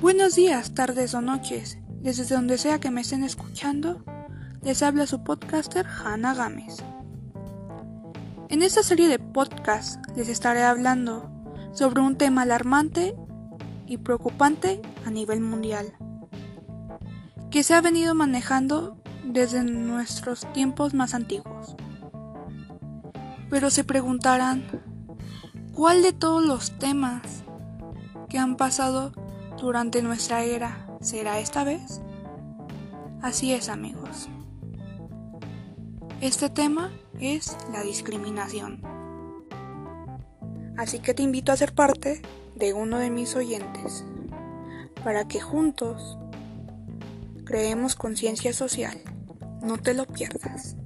Buenos días, tardes o noches, desde donde sea que me estén escuchando, les habla su podcaster Hannah Gámez. En esta serie de podcasts les estaré hablando sobre un tema alarmante y preocupante a nivel mundial, que se ha venido manejando desde nuestros tiempos más antiguos. Pero se preguntarán, ¿cuál de todos los temas que han pasado durante nuestra era será esta vez? Así es amigos. Este tema es la discriminación. Así que te invito a ser parte de uno de mis oyentes, para que juntos creemos conciencia social. No te lo pierdas.